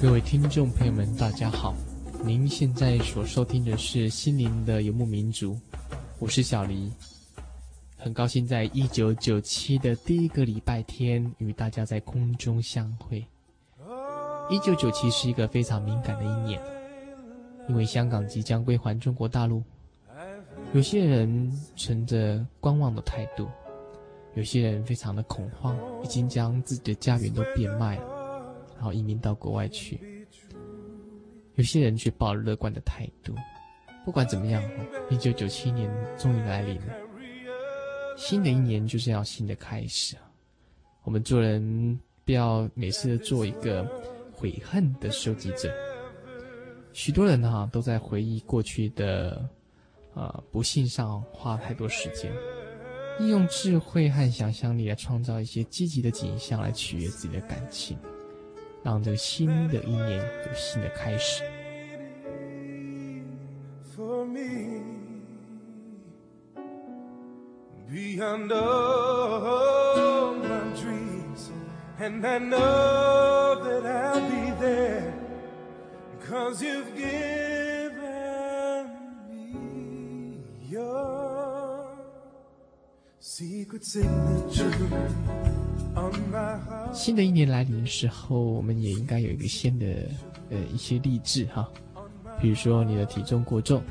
各位听众朋友们，大家好！您现在所收听的是心灵的游牧民族，我是小黎，很高兴在一九九七的第一个礼拜天与大家在空中相会。一九九七是一个非常敏感的一年，因为香港即将归还中国大陆，有些人存着观望的态度，有些人非常的恐慌，已经将自己的家园都变卖了。然后移民到国外去，有些人却抱着乐观的态度。不管怎么样，一九九七年终于来临了，新的一年就是要新的开始。我们做人不要每次做一个悔恨的收集者。许多人哈都在回忆过去的呃不幸上花太多时间，利用智慧和想象力来创造一些积极的景象来取悦自己的感情。让这个新的一年有新的开始。新的一年来临的时候，我们也应该有一个新的呃一些励志哈，比如说你的体重过重，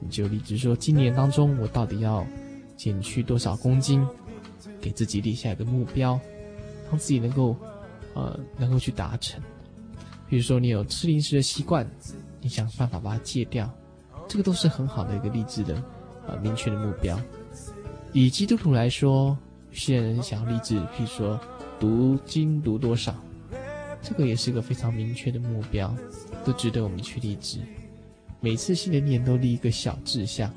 你就立志说今年当中我到底要减去多少公斤，给自己立下一个目标，让自己能够呃能够去达成。比如说你有吃零食的习惯，你想办法把它戒掉，这个都是很好的一个励志的呃明确的目标。以基督徒来说，些人想要立志，譬如说。读经读多少，这个也是一个非常明确的目标，都值得我们去立志。每次新的念都立一个小志向，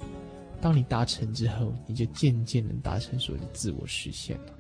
当你达成之后，你就渐渐能达成所谓的自我实现了。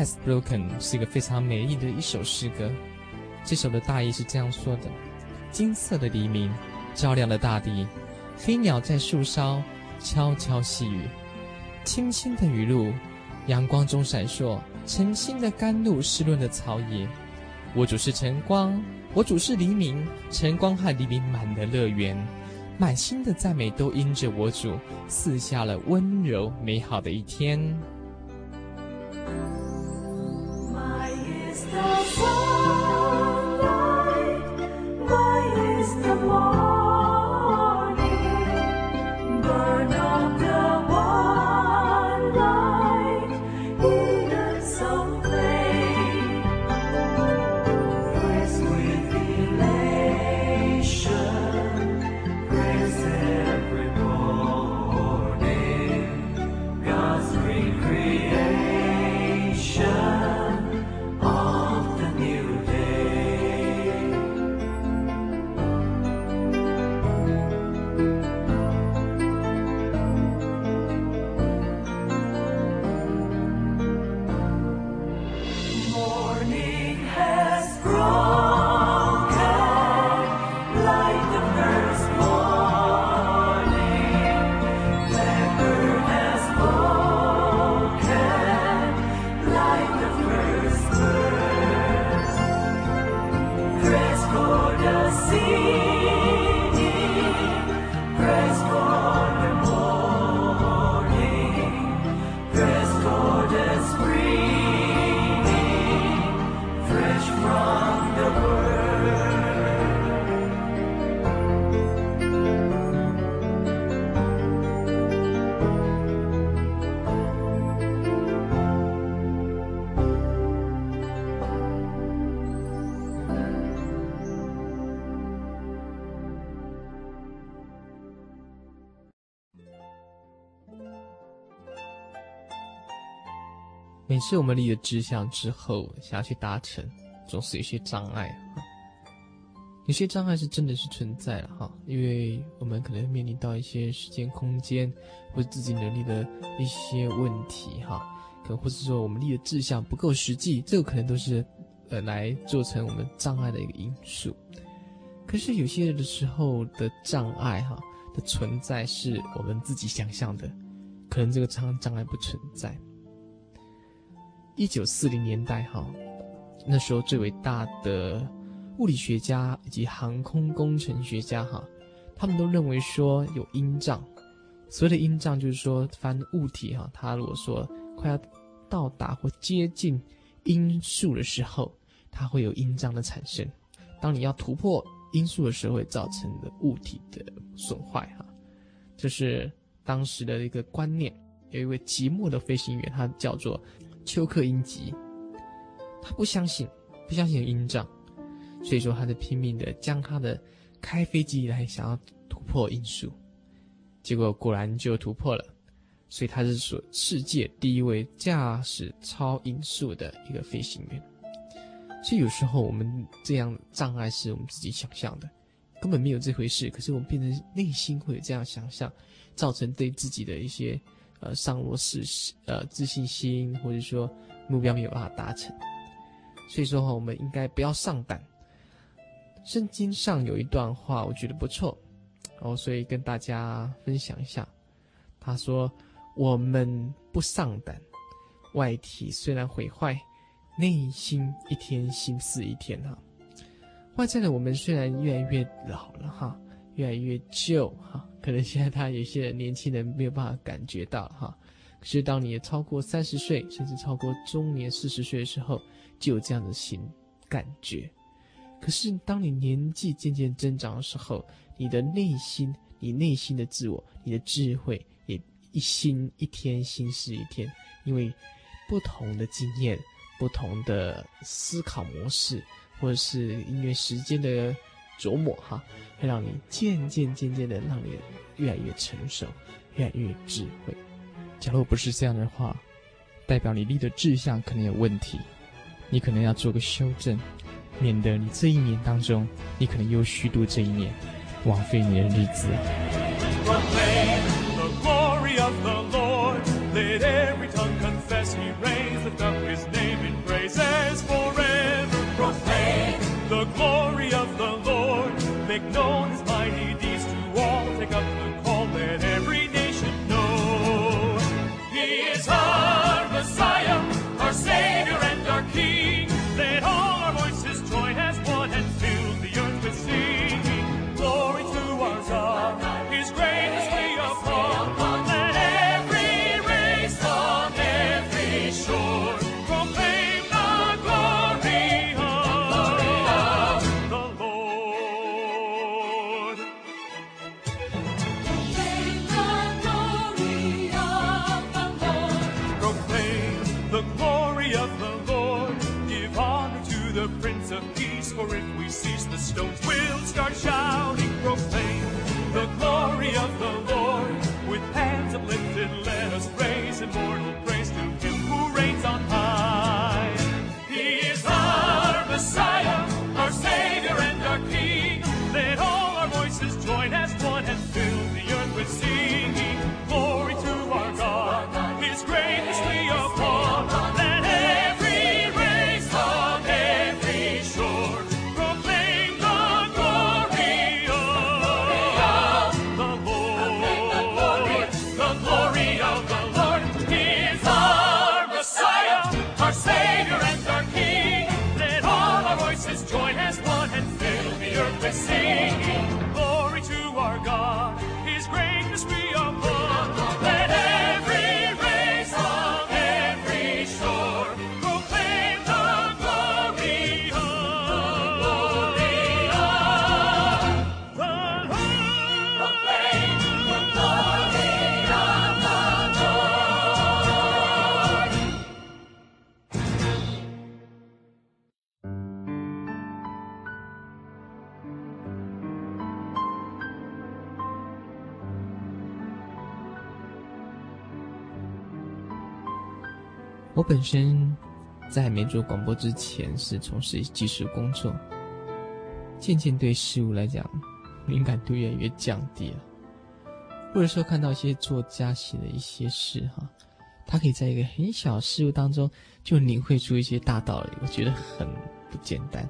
Has broken 是一个非常美丽的一首诗歌。这首的大意是这样说的：金色的黎明照亮了大地，飞鸟在树梢悄悄细语，清清的雨露阳光中闪烁，晨星的甘露湿润的草野。我主是晨光，我主是黎明，晨光和黎明满的乐园，满心的赞美都因着我主赐下了温柔美好的一天。每次我们立了志向之后，想要去达成，总是有些障碍哈。有些障碍是真的是存在了哈，因为我们可能面临到一些时间、空间或者自己能力的一些问题哈，可能或者说我们立的志向不够实际，这个可能都是呃来做成我们障碍的一个因素。可是有些人的时候的障碍哈的存在是我们自己想象的，可能这个障障碍不存在。一九四零年代哈，那时候最伟大的物理学家以及航空工程学家哈，他们都认为说有音障。所谓的音障就是说，凡物体哈，它如果说快要到达或接近音速的时候，它会有音障的产生。当你要突破音速的时候，会造成的物体的损坏哈。这是当时的一个观念。有一位寂寞的飞行员，他叫做。丘克英吉，他不相信，不相信有音障，所以说他在拼命的将他的开飞机以来想要突破音速，结果果然就突破了，所以他是说世界第一位驾驶超音速的一个飞行员。所以有时候我们这样障碍是我们自己想象的，根本没有这回事，可是我们变成内心会有这样想象，造成对自己的一些。呃，上落是呃自信心，或者说目标没有办法达成，所以说哈，我们应该不要上胆。圣经上有一段话，我觉得不错，哦，所以跟大家分享一下。他说：“我们不上胆，外体虽然毁坏，内心一天新似一天哈。外在的我们虽然越来越老了哈，越来越旧哈。”可能现在他有些年轻人没有办法感觉到哈，可是当你超过三十岁，甚至超过中年四十岁的时候，就有这样的新感觉。可是当你年纪渐渐增长的时候，你的内心，你内心的自我，你的智慧也一新一天新似一天，因为不同的经验、不同的思考模式，或者是因为时间的。琢磨哈会让你渐渐渐渐的让你越来越成熟越来越智慧。假如不是这样的话代表你立的志向可能有问题。你可能要做个修正免得你这一年当中你可能又虚度这一年枉费你的日子。for if we seize the stones, we'll start shouting, proclaim the glory of the Lord. With hands uplifted, let us raise immortal praise. 本身在没做广播之前是从事技术工作，渐渐对事物来讲敏感度越来越降低了。或者说看到一些作家写的一些事哈，他可以在一个很小事物当中就领会出一些大道理，我觉得很不简单。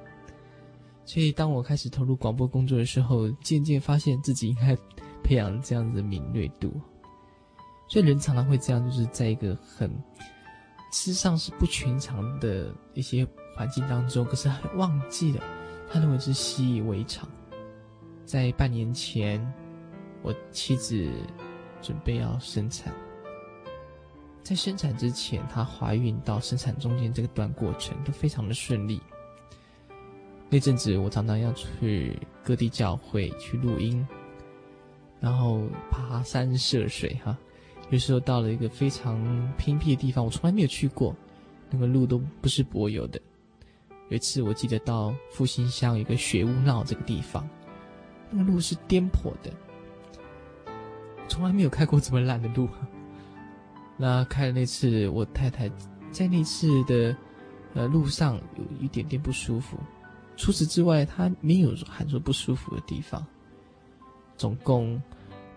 所以当我开始投入广播工作的时候，渐渐发现自己应该培养这样子的敏锐度。所以人常常会这样，就是在一个很。事实上是不寻常的一些环境当中，可是还忘记了，他认为是习以为常。在半年前，我妻子准备要生产，在生产之前，她怀孕到生产中间这个段过程都非常的顺利。那阵子我常常要去各地教会去录音，然后爬山涉水，哈。有时候到了一个非常偏僻的地方，我从来没有去过，那个路都不是柏油的。有一次我记得到复兴乡一个雪屋闹这个地方，那个路是颠簸的，从来没有开过这么烂的路。那开了那次，我太太在那次的呃路上有一点点不舒服，除此之外，她没有喊说不舒服的地方。总共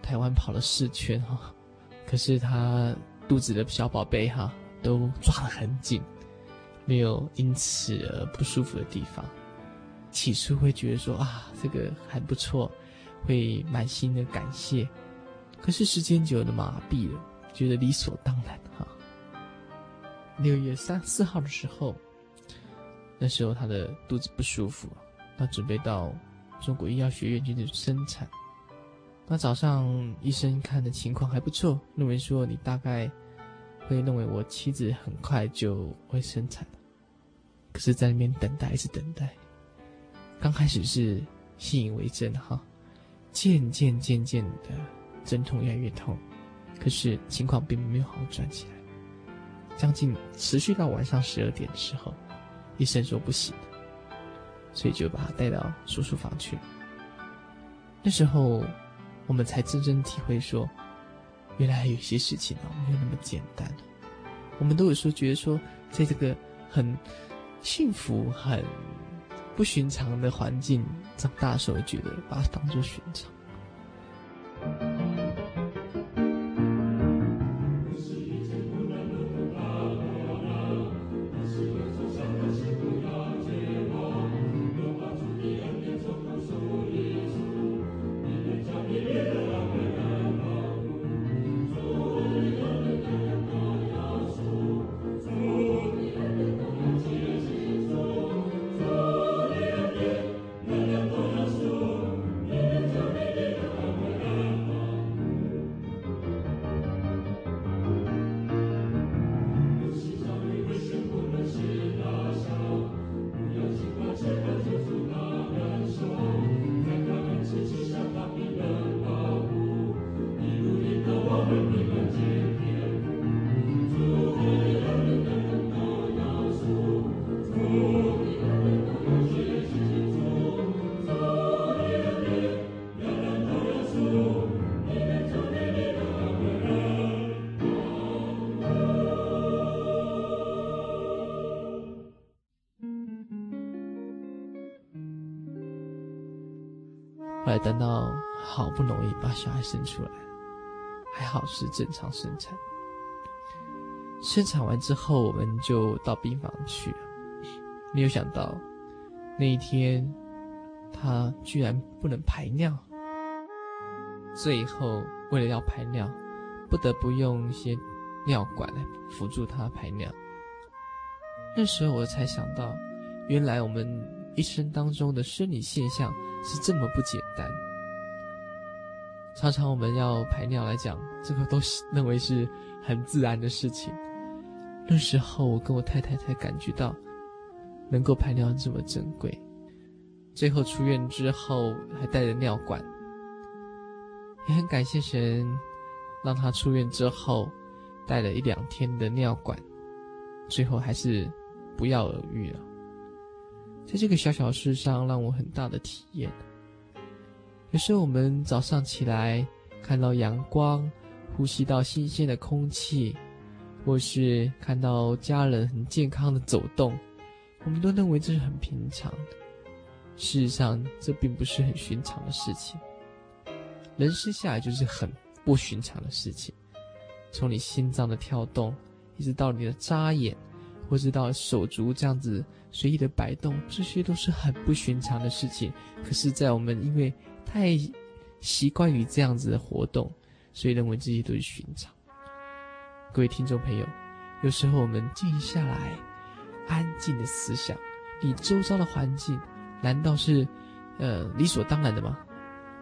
台湾跑了四圈哈。可是他肚子的小宝贝哈，都抓得很紧，没有因此而不舒服的地方。起初会觉得说啊，这个还不错，会满心的感谢。可是时间久了麻痹了，觉得理所当然哈。六月三四号的时候，那时候他的肚子不舒服，他准备到中国医药学院去生产。那早上医生看的情况还不错，认为说你大概会认为我妻子很快就会生产。可是，在那边等待，一直等待。刚开始是信以为真哈，渐渐渐渐的阵痛越来越痛，可是情况并没有好转起来。将近持续到晚上十二点的时候，医生说不行，所以就把他带到手术房去。那时候。我们才真正体会说，原来有些事情啊，没有那么简单。我们都有时候觉得说，在这个很幸福、很不寻常的环境长大的时候，觉得把它当做寻常。等到好不容易把小孩生出来，还好是正常生产。生产完之后，我们就到病房去。没有想到那一天，他居然不能排尿。最后为了要排尿，不得不用一些尿管来辅助他排尿。那时候我才想到，原来我们一生当中的生理现象。是这么不简单。常常我们要排尿来讲，这个都是认为是很自然的事情。那时候我跟我太太才感觉到，能够排尿这么珍贵。最后出院之后还带着尿管，也很感谢神，让他出院之后带了一两天的尿管，最后还是不药而愈了。在这个小小事上，让我很大的体验。有时候我们早上起来看到阳光，呼吸到新鲜的空气，或是看到家人很健康的走动，我们都认为这是很平常的。事实上，这并不是很寻常的事情。人生下来就是很不寻常的事情，从你心脏的跳动，一直到你的眨眼，或是到手足这样子随意的摆动，这些都是很不寻常的事情。可是，在我们因为太习惯于这样子的活动，所以认为这些都是寻常。各位听众朋友，有时候我们静下来，安静的思想，你周遭的环境，难道是呃理所当然的吗？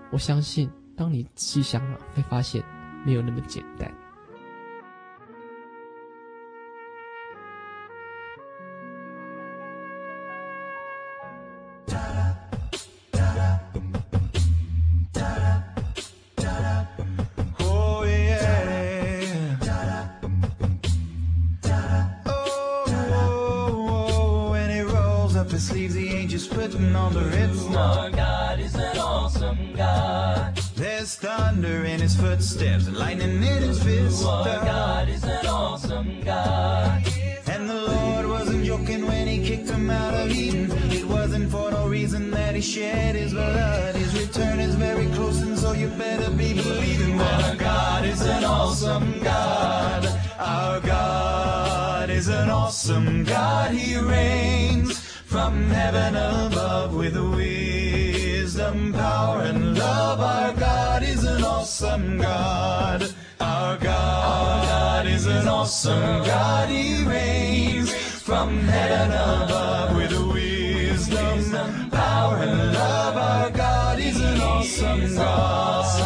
我相信，当你细想想，会发现没有那么简单。get his blood. His return is very close, and so you better be believing that our God is an awesome God. Our God is an awesome God. He reigns from heaven above with wisdom, power, and love. Our God is an awesome God. Our God, Our God is an awesome God. He reigns from heaven above with sunrise.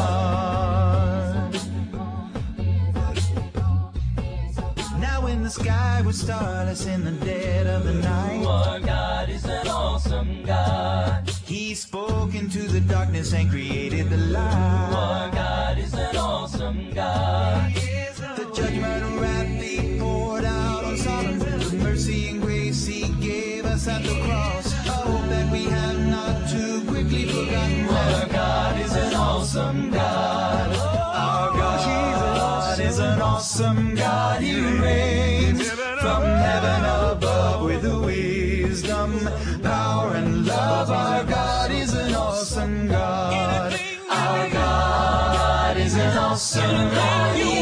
Now in the sky with starless in the dead of the night. Ooh, our God is an awesome God. He spoke into the darkness and created the light. Ooh, our God is an awesome God. The judgment and wrath He poured out on Solomon. Mercy and grace He gave us at the cross. I hope that we have not. awesome God. Our God is an awesome God. He reigns from heaven above with wisdom, power, and love. Our God is an awesome God. Our God is an awesome God.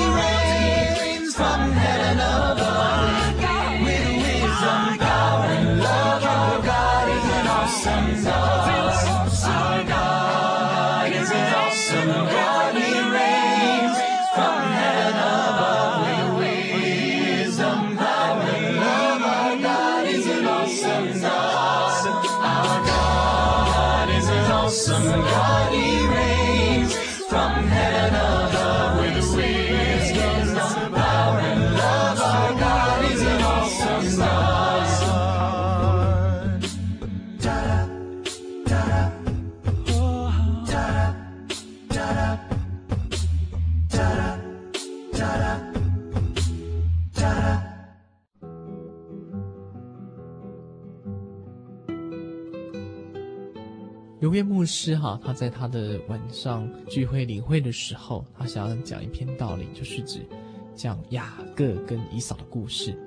刘渊牧师哈，他在他的晚上聚会领会的时候，他想要讲一篇道理，就是指讲雅各跟以扫的故事。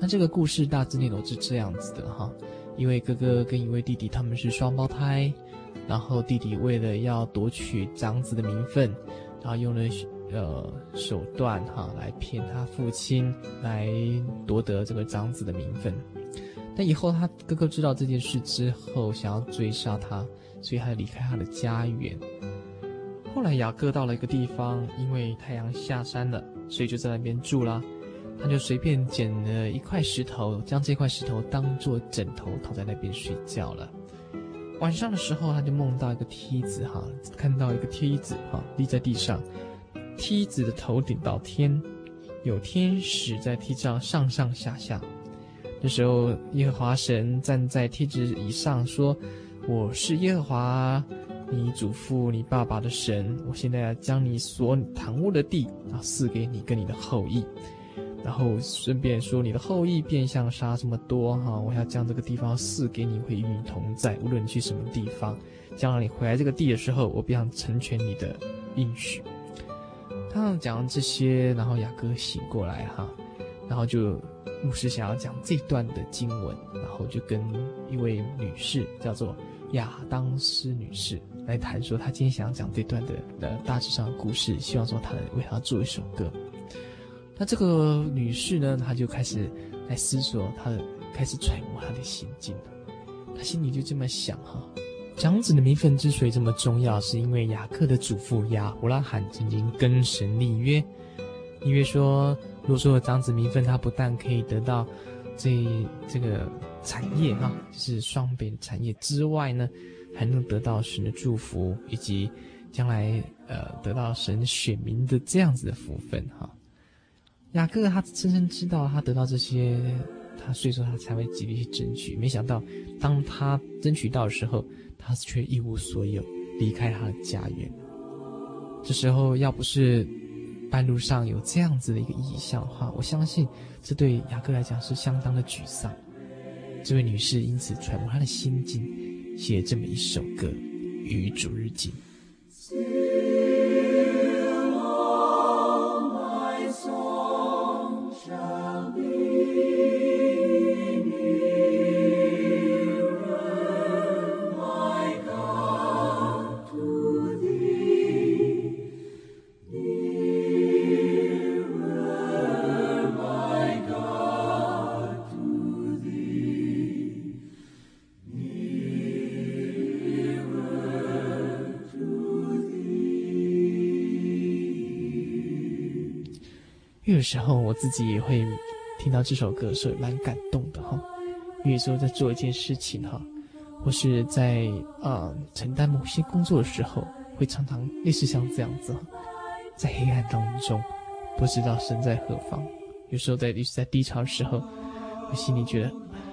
那这个故事大致内容是这样子的哈，一位哥哥跟一位弟弟他们是双胞胎，然后弟弟为了要夺取长子的名分，然后用了呃手段哈来骗他父亲，来夺得这个长子的名分。但以后他哥哥知道这件事之后，想要追杀他。所以他离开他的家园。后来雅各到了一个地方，因为太阳下山了，所以就在那边住了。他就随便捡了一块石头，将这块石头当做枕头，躺在那边睡觉了。晚上的时候，他就梦到一个梯子，哈，看到一个梯子，哈，立在地上，梯子的头顶到天，有天使在梯子上上上下下。这时候，耶和华神站在梯子以上说。我是耶和华，你祖父、你爸爸的神。我现在要将你所躺卧的地啊赐给你跟你的后裔，然后顺便说你的后裔变相杀这么多哈，我要将这个地方赐给你，会与你同在，无论你去什么地方，将来你回来这个地的时候，我必想成全你的应许。他讲这些，然后雅各醒过来哈，然后就牧师想要讲这段的经文，然后就跟一位女士叫做亚当斯女士来谈说，她今天想要讲这段的呃大致上的故事，希望说她为她做一首歌。那这个女士呢，她就开始来思索，她的开始揣摩她的心境了。她心里就这么想哈，长子的名分之所以这么重要，是因为雅各的祖父亚伯拉罕曾经跟神立约，立约说，如果说长子名分，他不但可以得到这这个产业哈，就是双倍的产业之外呢，还能得到神的祝福，以及将来呃得到神选民的这样子的福分哈。雅各他深深知道，他得到这些，他所以说他才会极力去争取。没想到，当他争取到的时候，他却一无所有，离开他的家园。这时候，要不是半路上有这样子的一个意象的话，我相信这对雅各来讲是相当的沮丧。这位女士因此揣摩他的心境，写这么一首歌，与主日记。有时候我自己也会听到这首歌，所以蛮感动的哈。因为说在做一件事情哈，或是在啊、呃、承担某些工作的时候，会常常类似像这样子，在黑暗当中不知道身在何方。有时候在在低潮的时候，我心里觉得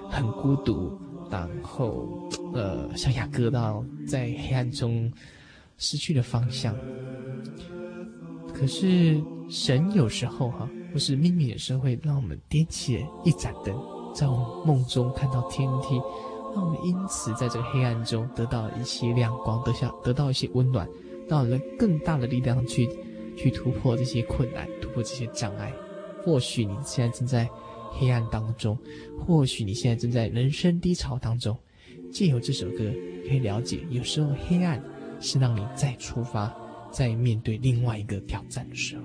很孤独，然后呃像雅各到在黑暗中失去了方向。可是神有时候哈，或是秘密的时候，会让我们点起一盏灯，在我们梦中看到天梯，让我们因此在这个黑暗中得到一些亮光，得下得到一些温暖，到了更大的力量去 去突破这些困难，突破这些障碍。或许你现在正在黑暗当中，或许你现在正在人生低潮当中，借由这首歌可以了解，有时候黑暗是让你再出发。在面对另外一个挑战的时候，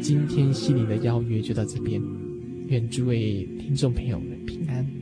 今天心灵的邀约就到这边，愿诸位听众朋友们平安。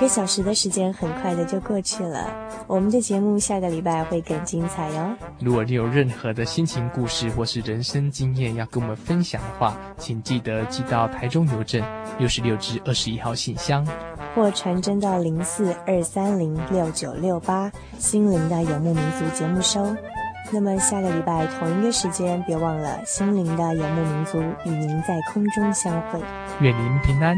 个小时的时间很快的就过去了，我们的节目下个礼拜会更精彩哟。如果你有任何的心情故事或是人生经验要跟我们分享的话，请记得寄到台中邮政六十六至二十一号信箱，或传真到零四二三零六九六八心灵的游牧民族节目收。那么下个礼拜同一个时间，别忘了心灵的游牧民族与您在空中相会。愿您平安。